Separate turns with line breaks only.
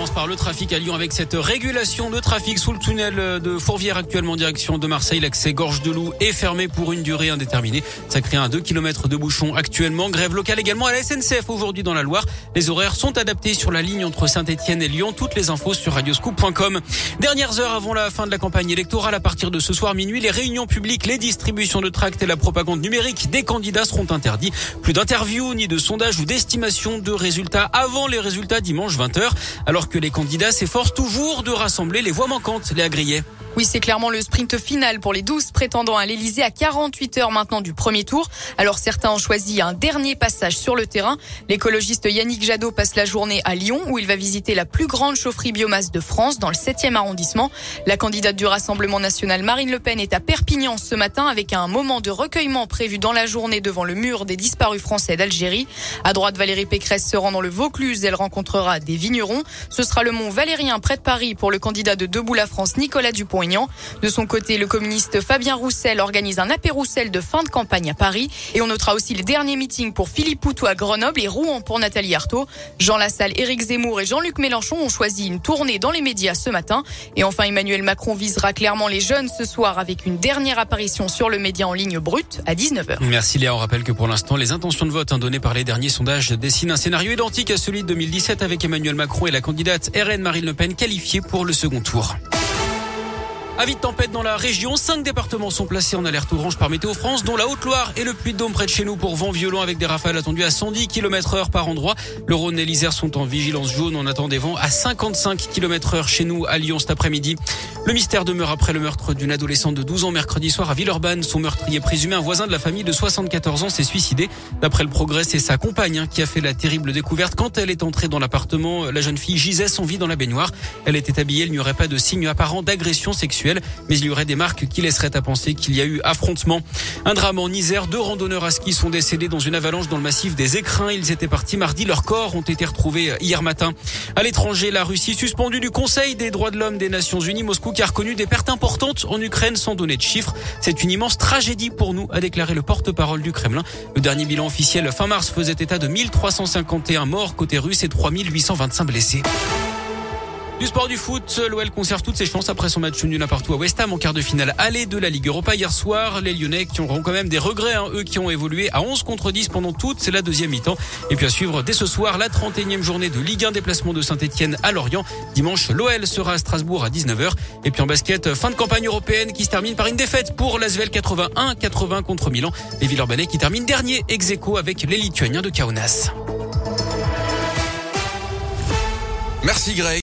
Commence par le trafic à Lyon avec cette régulation de trafic sous le tunnel de Fourvière actuellement en direction de Marseille. L'accès Gorge de Loup est fermé pour une durée indéterminée. Ça crée un 2 km de bouchon actuellement. Grève locale également à la SNCF aujourd'hui dans la Loire. Les horaires sont adaptés sur la ligne entre Saint-Etienne et Lyon. Toutes les infos sur radioscoop.com. Dernières heures avant la fin de la campagne électorale à partir de ce soir minuit, les réunions publiques, les distributions de tracts et la propagande numérique des candidats seront interdits. Plus d'interviews ni de sondages ou d'estimations de résultats avant les résultats dimanche 20h alors que les candidats s'efforcent toujours de rassembler les voix manquantes, les agriers.
Oui, c'est clairement le sprint final pour les 12 prétendants à l'Elysée à 48 heures maintenant du premier tour. Alors certains ont choisi un dernier passage sur le terrain. L'écologiste Yannick Jadot passe la journée à Lyon où il va visiter la plus grande chaufferie biomasse de France dans le 7e arrondissement. La candidate du Rassemblement national Marine Le Pen est à Perpignan ce matin avec un moment de recueillement prévu dans la journée devant le mur des disparus français d'Algérie. À droite, Valérie Pécresse se rend dans le Vaucluse. Elle rencontrera des vignerons. Ce sera le mont Valérien près de Paris pour le candidat de Debout la France Nicolas Dupont de son côté, le communiste Fabien Roussel organise un apéro Roussel de fin de campagne à Paris. Et on notera aussi les derniers meetings pour Philippe Poutou à Grenoble et Rouen pour Nathalie Arthaud. Jean Lassalle, Éric Zemmour et Jean-Luc Mélenchon ont choisi une tournée dans les médias ce matin. Et enfin, Emmanuel Macron visera clairement les jeunes ce soir avec une dernière apparition sur le média en ligne brut à 19h.
Merci Léa. On rappelle que pour l'instant, les intentions de vote hein, données par les derniers sondages dessinent un scénario identique à celui de 2017 avec Emmanuel Macron et la candidate RN Marine Le Pen qualifiée pour le second tour. Avis de tempête dans la région. Cinq départements sont placés en alerte orange par Météo France, dont la Haute-Loire et le Puy-de-Dôme près de chez nous pour vent violent avec des rafales attendues à 110 km heure par endroit. Le Rhône et l'Isère sont en vigilance jaune. On attend des vents à 55 km heure chez nous à Lyon cet après-midi. Le mystère demeure après le meurtre d'une adolescente de 12 ans mercredi soir à Villeurbanne. Son meurtrier présumé, un voisin de la famille de 74 ans, s'est suicidé. D'après le progrès, c'est sa compagne hein, qui a fait la terrible découverte. Quand elle est entrée dans l'appartement, la jeune fille gisait son vie dans la baignoire. Elle était habillée, il n'y aurait pas de signe apparent d'agression sexuelle mais il y aurait des marques qui laisseraient à penser qu'il y a eu affrontement. Un drame en Isère, deux randonneurs à ski sont décédés dans une avalanche dans le massif des Écrins. Ils étaient partis mardi, leurs corps ont été retrouvés hier matin. À l'étranger, la Russie suspendue du Conseil des droits de l'homme des Nations Unies, Moscou qui a reconnu des pertes importantes en Ukraine sans donner de chiffres. C'est une immense tragédie pour nous, a déclaré le porte-parole du Kremlin. Le dernier bilan officiel fin mars faisait état de 1351 morts côté russe et 3825 blessés. Du sport du foot, l'OL conserve toutes ses chances après son match nul partout à West Ham en quart de finale aller de la Ligue Europa hier soir. Les Lyonnais qui auront quand même des regrets, hein, eux qui ont évolué à 11 contre 10 pendant toute la deuxième mi-temps. Et puis à suivre dès ce soir la 31e journée de Ligue 1 déplacement de Saint-Etienne à Lorient. Dimanche, l'OL sera à Strasbourg à 19h. Et puis en basket, fin de campagne européenne qui se termine par une défaite pour l'Asvel 81-80 contre Milan. Les Villeurbanais qui terminent dernier ex avec les Lituaniens de Kaunas.
Merci Greg.